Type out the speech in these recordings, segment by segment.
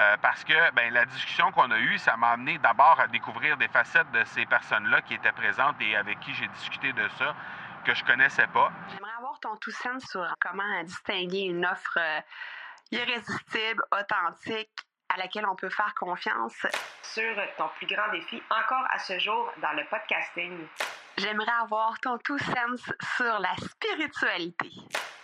Euh, parce que ben, la discussion qu'on a eue, ça m'a amené d'abord à découvrir des facettes de ces personnes-là qui étaient présentes et avec qui j'ai discuté de ça que je connaissais pas. J'aimerais avoir ton tout sens sur comment distinguer une offre euh, irrésistible, authentique, à laquelle on peut faire confiance. Sur ton plus grand défi encore à ce jour dans le podcasting. J'aimerais avoir ton tout sens sur la spiritualité.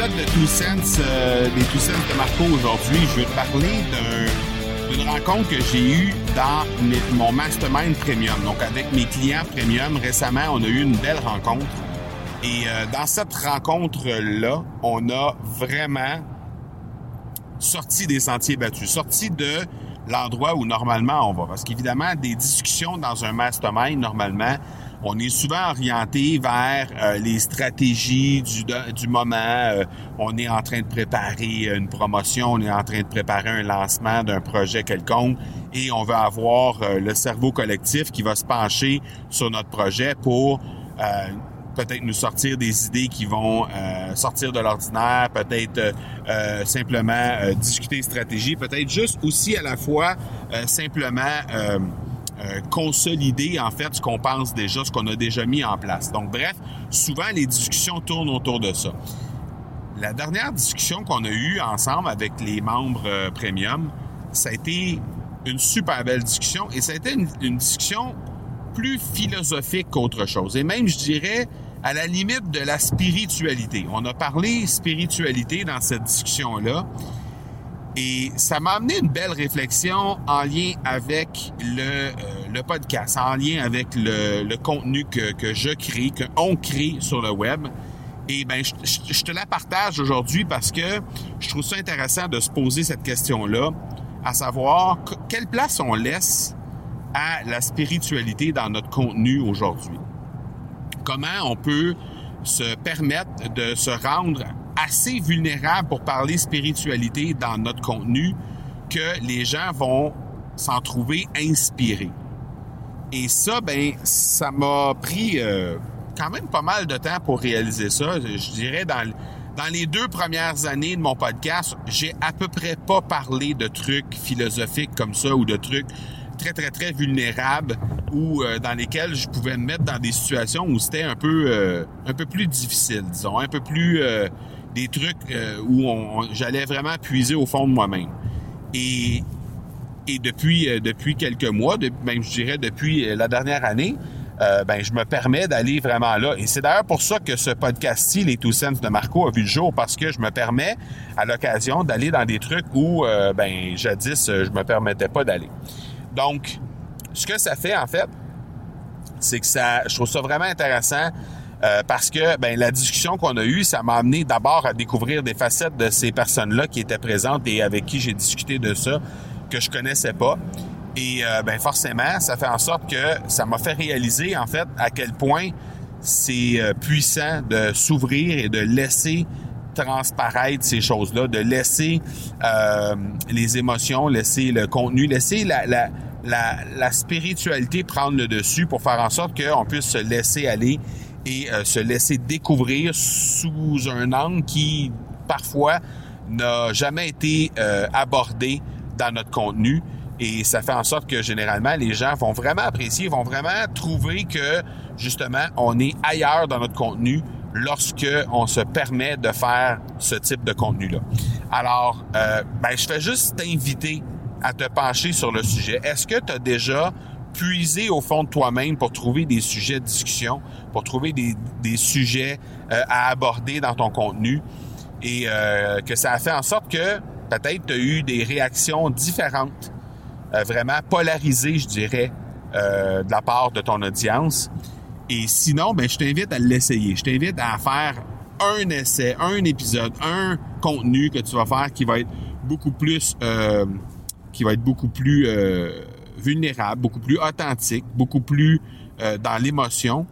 Épisode de Two Sense, euh, des Two Sense de Marco aujourd'hui. Je vais te parler d'un- d'une rencontre que j'ai eue dans mon Mastermind Premium. Donc, avec mes clients Premium, récemment, on a eu une belle rencontre. Et euh, dans cette rencontre-là, on a vraiment sorti des sentiers battus, sorti de l'endroit où normalement on va. Parce qu'évidemment, des discussions dans un mastermind, normalement, on est souvent orienté vers euh, les stratégies du, moment. Euh, on est en train de préparer une promotion, on est en train de préparer un lancement d'un projet quelconque et on va avoir euh, le cerveau collectif qui va se pencher sur notre projet pour peut-être nous sortir des idées qui vont euh, sortir de l'ordinaire, peut-être euh, euh, simplement discuter stratégie, peut-être juste aussi à la fois simplement consolider en fait ce qu'on pense déjà, ce qu'on a déjà mis en place. Donc bref, souvent les discussions tournent autour de ça. La dernière discussion qu'on a eue ensemble avec les membres premium, ça a été une super belle discussion et ça a été une discussion plus philosophique qu'autre chose. Et même, je dirais, à la limite de la spiritualité. On a parlé spiritualité dans cette discussion-là. Et ça m'a amené une belle réflexion en lien avec le, euh, le podcast, en lien avec le, le contenu que, que je crée, que on crée sur le web. Et ben, je, je- je te la partage aujourd'hui parce que je trouve ça intéressant de se poser cette question-là, à savoir que- quelle place on laisse à la spiritualité dans notre contenu aujourd'hui. Comment on peut se permettre de se rendre assez vulnérable pour parler spiritualité dans notre contenu que les gens vont s'en trouver inspirés? Et ça, ben, ça m'a pris euh, quand même pas mal de temps pour réaliser ça. Je dirais dans, dans les deux premières années de mon podcast, j'ai à peu près pas parlé de trucs philosophiques comme ça ou de trucs très, très, très vulnérables ou euh, dans lesquels je pouvais me mettre dans des situations où c'était un peu euh, un peu plus difficile, disons, un peu plus euh, des trucs où on, j'allais vraiment puiser au fond de moi-même. Et, et depuis depuis quelques mois, de- même je dirais depuis la dernière année, ben je me permets d'aller vraiment là. Et c'est d'ailleurs pour ça que ce podcast-ci, les Two Cents de Marco, a vu le jour parce que je me permets à l'occasion d'aller dans des trucs où ben jadis je me permettais pas d'aller. Donc, ce que ça fait en fait, c'est que ça, je trouve ça vraiment intéressant euh, parce que ben la discussion qu'on a eue, ça m'a amené d'abord à découvrir des facettes de ces personnes-là qui étaient présentes et avec qui j'ai discuté de ça que je connaissais pas. Et euh, ben forcément, ça fait en sorte que ça m'a fait réaliser en fait à quel point c'est euh, puissant de s'ouvrir et de laisser transparaître ces choses-là, de laisser euh, les émotions, laisser le contenu, laisser la, spiritualité prendre le dessus pour faire en sorte qu'on puisse se laisser aller et euh, se laisser découvrir sous un angle qui parfois n'a jamais été euh, abordé dans notre contenu. Et ça fait en sorte que généralement, les gens vont vraiment apprécier, vont vraiment trouver que justement, on est ailleurs dans notre contenu lorsque on se permet de faire ce type de contenu-là. Alors, euh, ben, je fais juste t'inviter à te pencher sur le sujet. Est-ce que tu as déjà puisé au fond de toi-même pour trouver des sujets de discussion, pour trouver des, des sujets euh, à aborder dans ton contenu? Et euh, que ça a fait en sorte que peut-être tu as eu des réactions différentes, euh, vraiment polarisées, je dirais, euh, de la part de ton audience. Et sinon, ben, je t'invite à l'essayer. Je t'invite à faire un essai, un épisode, un contenu que tu vas faire qui va être beaucoup plus, euh, qui va être beaucoup plus euh, vulnérable, beaucoup plus authentique, beaucoup plus euh, dans l'émotion.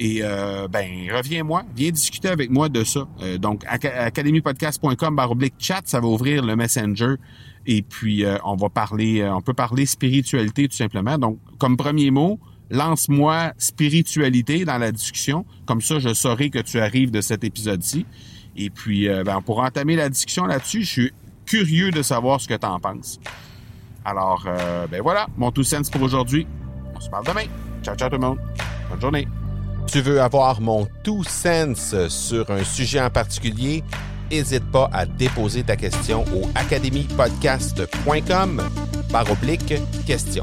Et ben reviens-moi, viens discuter avec moi de ça. Donc academypodcast.com oblique chat, ça va ouvrir le messenger et puis on va parler, on peut parler spiritualité tout simplement. Donc comme premier mot, lance-moi spiritualité dans la discussion. Comme ça, je saurai que tu arrives de cet épisode-ci. Et puis euh, ben, on entamer la discussion là-dessus. Je suis curieux de savoir ce que tu en penses. Alors euh, ben voilà, mon tout sens pour aujourd'hui. On se parle demain. Ciao ciao tout le monde. Bonne journée. Tu veux avoir mon tout sens sur un sujet en particulier? N'hésite pas à déposer ta question au academypodcast.com par oblique question.